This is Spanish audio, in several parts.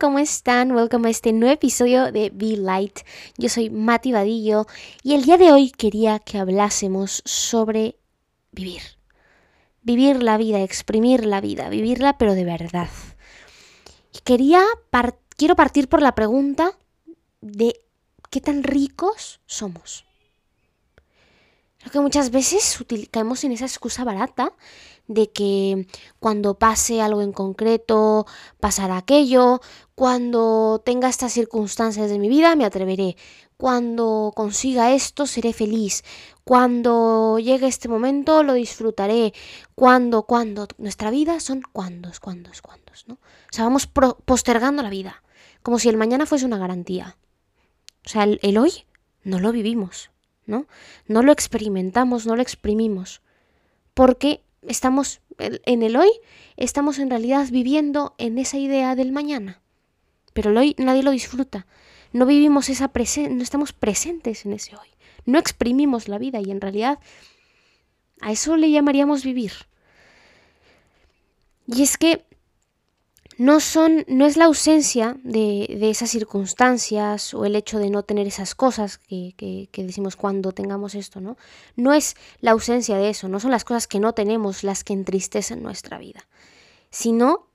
¿cómo están? Welcome a este nuevo episodio de Be Light. Yo soy Mati Vadillo y el día de hoy quería que hablásemos sobre vivir. Vivir la vida, exprimir la vida, vivirla pero de verdad. Quería quiero partir por la pregunta de qué tan ricos somos. Creo que muchas veces caemos en esa excusa barata de que cuando pase algo en concreto, pasará aquello, cuando tenga estas circunstancias de mi vida, me atreveré, cuando consiga esto, seré feliz, cuando llegue este momento, lo disfrutaré, cuando, cuando, nuestra vida son cuandos, cuandos, cuandos, ¿no? O sea, vamos postergando la vida, como si el mañana fuese una garantía. O sea, el hoy no lo vivimos. ¿no? No lo experimentamos, no lo exprimimos, porque estamos en el hoy, estamos en realidad viviendo en esa idea del mañana, pero el hoy nadie lo disfruta, no vivimos esa presencia, no estamos presentes en ese hoy, no exprimimos la vida y en realidad a eso le llamaríamos vivir. Y es que no son, no es la ausencia de, esas circunstancias o el hecho de no tener esas cosas que, que, decimos cuando tengamos esto, ¿no? No es la ausencia de eso, no son las cosas que no tenemos las que entristecen nuestra vida, sino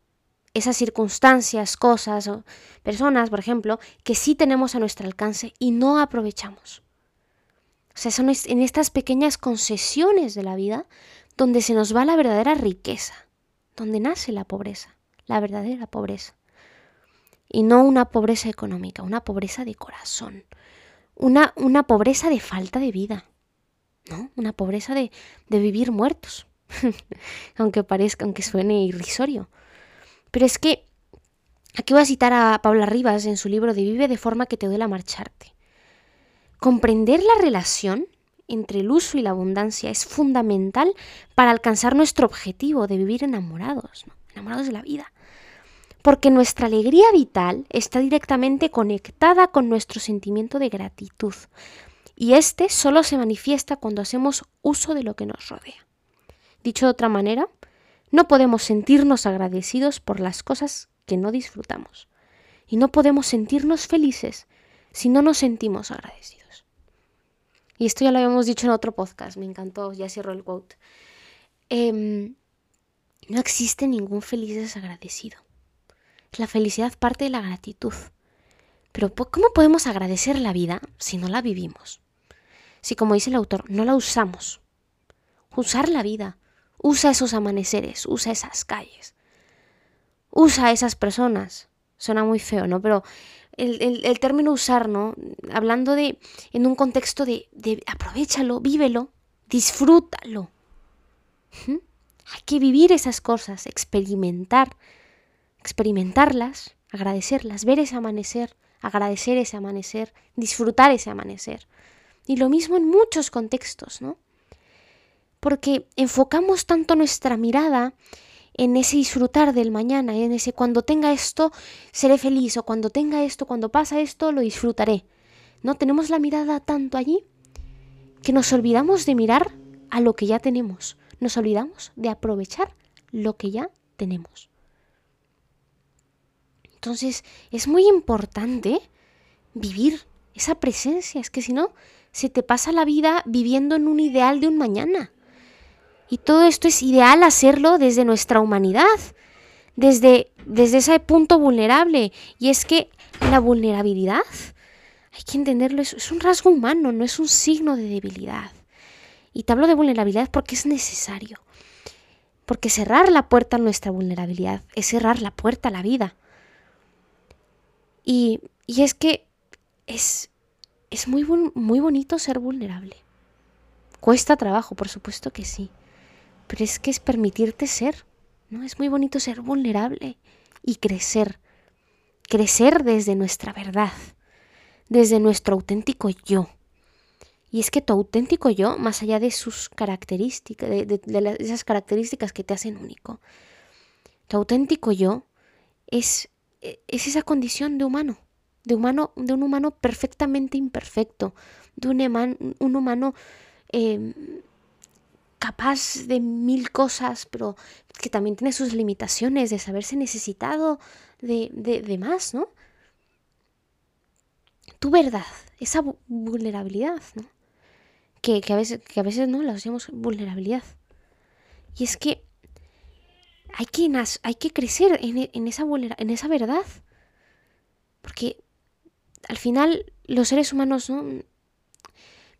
esas circunstancias, cosas o personas, por ejemplo, que sí tenemos a nuestro alcance y no aprovechamos. O sea, son en estas pequeñas concesiones de la vida donde se nos va la verdadera riqueza, donde nace la pobreza la verdadera pobreza. Y no una pobreza económica, una pobreza de corazón, una, una pobreza de falta de vida, ¿no? Una pobreza de, de vivir muertos, aunque parezca, aunque suene irrisorio. Pero es que aquí voy a citar a Paula Rivas en su libro de Vive de forma que te duela marcharte. Comprender la relación entre el uso y la abundancia es fundamental para alcanzar nuestro objetivo de vivir enamorados, enamorados de la vida porque nuestra alegría vital está directamente conectada con nuestro sentimiento de gratitud, y este solo se manifiesta cuando hacemos uso de lo que nos rodea. Dicho de otra manera, no podemos sentirnos agradecidos por las cosas que no disfrutamos, y no podemos sentirnos felices si no nos sentimos agradecidos. Y esto ya lo habíamos dicho en otro podcast, me encantó, ya cierro el quote. Em, no existe ningún feliz desagradecido. La felicidad parte de la gratitud. Pero ¿cómo podemos agradecer la vida si no la vivimos? Si, como dice el autor, no la usamos. Usar la vida. Usa esos amaneceres, usa esas calles. Usa esas personas. Suena muy feo, ¿no? Pero el, término usar, ¿no? Hablando de, en un contexto de, de aprovechalo, vívelo, disfrútalo. Hay que vivir esas cosas, experimentar experimentarlas, agradecerlas, ver ese amanecer, agradecer ese amanecer, disfrutar ese amanecer. Y lo mismo en muchos contextos, ¿no? Porque enfocamos tanto nuestra mirada en ese disfrutar del mañana, en ese cuando tenga esto, seré feliz, o cuando tenga esto, cuando pasa esto, lo disfrutaré. ¿No? Tenemos la mirada tanto allí que nos olvidamos de mirar a lo que ya tenemos, nos olvidamos de aprovechar lo que ya tenemos. Entonces es muy importante vivir esa presencia, es que si no, se te pasa la vida viviendo en un ideal de un mañana. Y todo esto es ideal hacerlo desde nuestra humanidad, desde, desde ese punto vulnerable. Y es que la vulnerabilidad, hay que entenderlo, es, es un rasgo humano, no es un signo de debilidad. Y te hablo de vulnerabilidad porque es necesario. Porque cerrar la puerta a nuestra vulnerabilidad es cerrar la puerta a la vida. Y, es que es, es muy, muy bonito ser vulnerable. Cuesta trabajo, por supuesto que sí. Pero es que es permitirte ser, ¿no? Es muy bonito ser vulnerable y crecer. Crecer desde nuestra verdad, desde nuestro auténtico yo. Y es que tu auténtico yo, más allá de sus características, de, de esas características que te hacen único, tu auténtico yo es e, es esa condición de humano, de humano, de un humano perfectamente imperfecto, de un, un humano em, capaz de mil cosas, pero que también tiene sus limitaciones, de saberse necesitado de, de, más, ¿no? Tu verdad, esa vulnerabilidad, ¿no? Que, a veces, que a veces no la hacemos vulnerabilidad. Y es que hay que, hay que crecer en, en, esa en esa verdad. Porque al final los seres humanos ¿no?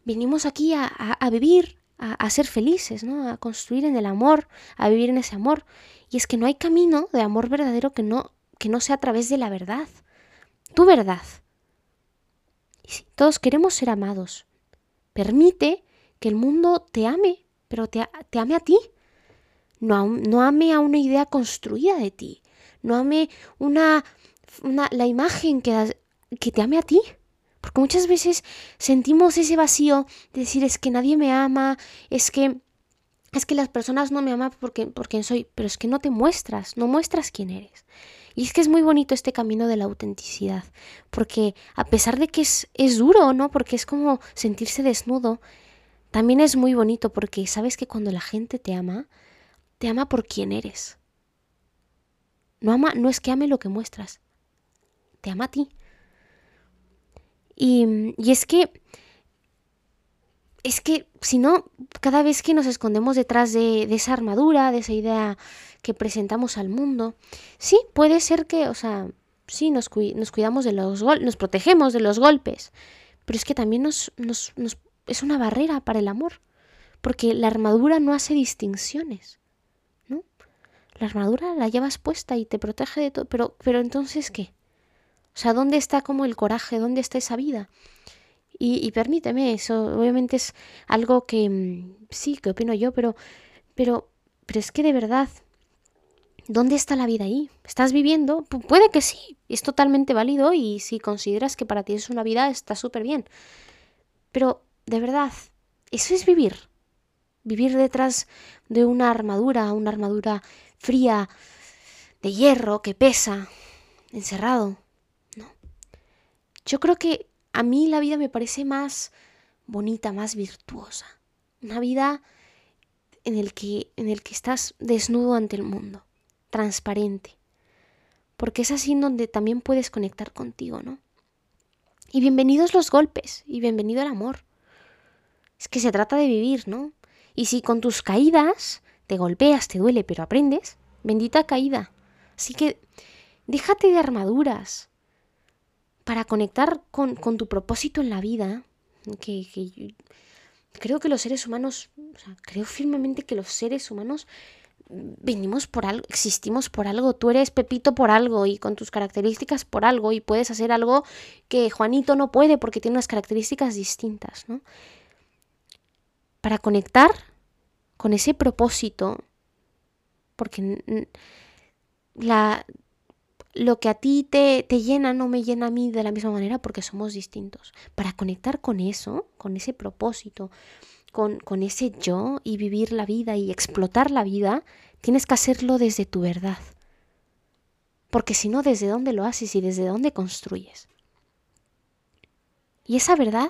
venimos aquí a, vivir, a, a, ser felices, ¿no? a construir en el amor, a vivir en ese amor. Y es que no hay camino de amor verdadero que no, que no sea a través de la verdad, tu verdad. Y todos queremos ser amados, permite que el mundo te ame, pero te, ame a ti. No, no ame a una idea construida de ti. No ame una, una la imagen que, que te ame a ti. Porque muchas veces sentimos ese vacío de decir es que nadie me ama, es que es que las personas no me aman porque, porque soy, pero es que no te muestras, no muestras quién eres. Y es que es muy bonito este camino de la autenticidad, porque a pesar de que es, es duro, ¿no? Porque es como sentirse desnudo, también es muy bonito porque sabes que cuando la gente te ama, te ama por quién eres. No, ama, no es que ame lo que muestras, te ama a ti. Y, y es que es que si no, cada vez que nos escondemos detrás de, esa armadura, de esa idea que presentamos al mundo, sí, puede ser que, o sea, sí, nos, nos cuidamos de los golpes, nos protegemos de los golpes, pero es que también nos, nos, nos, es una barrera para el amor, porque la armadura no hace distinciones, ¿no? La armadura la llevas puesta y te protege de todo, pero, pero entonces, ¿qué? O sea, ¿dónde está como el coraje? ¿Dónde está esa vida? Y, permíteme, eso obviamente es algo que mm, sí, que opino yo, pero, pero, pero es que de verdad, ¿dónde está la vida ahí? ¿Estás viviendo? puede que sí, es totalmente válido y si consideras que para ti es una vida, está súper bien. Pero, de verdad, eso es vivir. Vivir detrás de una armadura, una armadura fría, de hierro, que pesa, encerrado. No. Yo creo que a mí la vida me parece más bonita, más virtuosa. Una vida en el que, en el que estás desnudo ante el mundo, transparente. Porque es así en donde también puedes conectar contigo, ¿no? Y bienvenidos los golpes, y bienvenido el amor. Es que se trata de vivir, ¿no? Y si con tus caídas te golpeas, te duele, pero aprendes, bendita caída. Así que déjate de armaduras, para conectar con, tu propósito en la vida, que, creo que los seres humanos, o sea, creo firmemente que los seres humanos venimos por algo, existimos por algo, tú eres Pepito por algo y con tus características por algo y puedes hacer algo que Juanito no puede porque tiene unas características distintas, ¿no? Para conectar con ese propósito, porque la, lo que a ti te, te, llena no me llena a mí de la misma manera porque somos distintos. Para conectar con eso, con ese propósito, con, con ese yo y vivir la vida y explotar la vida, tienes que hacerlo desde tu verdad. Porque si no, ¿desde dónde lo haces y desde dónde construyes? Y esa verdad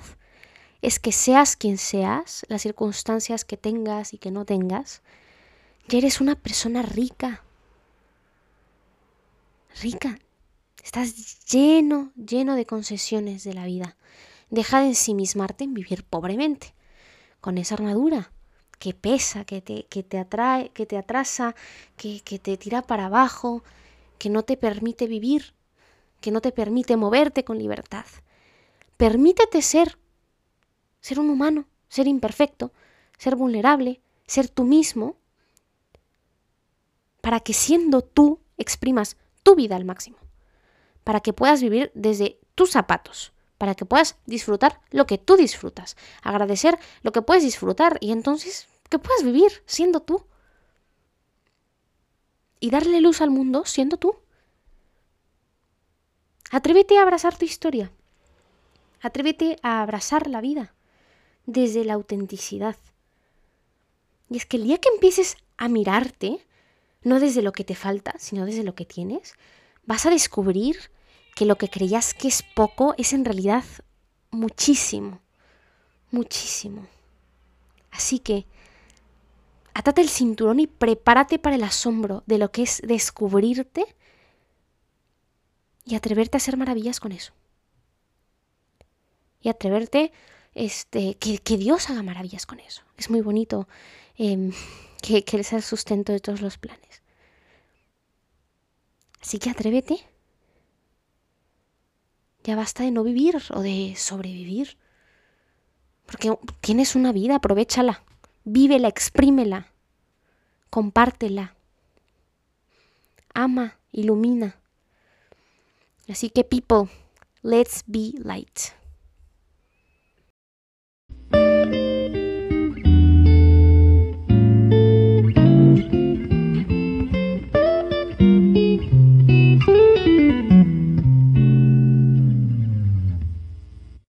es que seas quien seas, las circunstancias que tengas y que no tengas, ya eres una persona rica, rica. Estás lleno, lleno de concesiones de la vida. Deja de ensimismarte en vivir pobremente, con esa armadura que pesa, que te, que te atrae, que te atrasa, que, que te tira para abajo, que no te permite vivir, que no te permite moverte con libertad. Permítete ser, ser un humano, ser imperfecto, ser vulnerable, ser tú mismo, para que siendo tú exprimas tu vida al máximo, para que puedas vivir desde tus zapatos, para que puedas disfrutar lo que tú disfrutas, agradecer lo que puedes disfrutar y entonces que puedas vivir siendo tú. Y darle luz al mundo siendo tú. Atrévete a abrazar tu historia. Atrévete a abrazar la vida desde la autenticidad. Y es que el día que empieces a mirarte, no desde lo que te falta, sino desde lo que tienes, vas a descubrir que lo que creías que es poco es en realidad muchísimo, muchísimo. Así que, atate el cinturón y prepárate para el asombro de lo que es descubrirte y atreverte a hacer maravillas con eso. Y atreverte, este, que, Dios haga maravillas con eso. Es muy bonito em, que, que sea el sustento de todos los planes. Así que atrévete. Ya basta de no vivir o de sobrevivir. Porque tienes una vida, aprovechala. Vívela, exprímela. Compártela. Ama, ilumina. Así que, people, let's be light.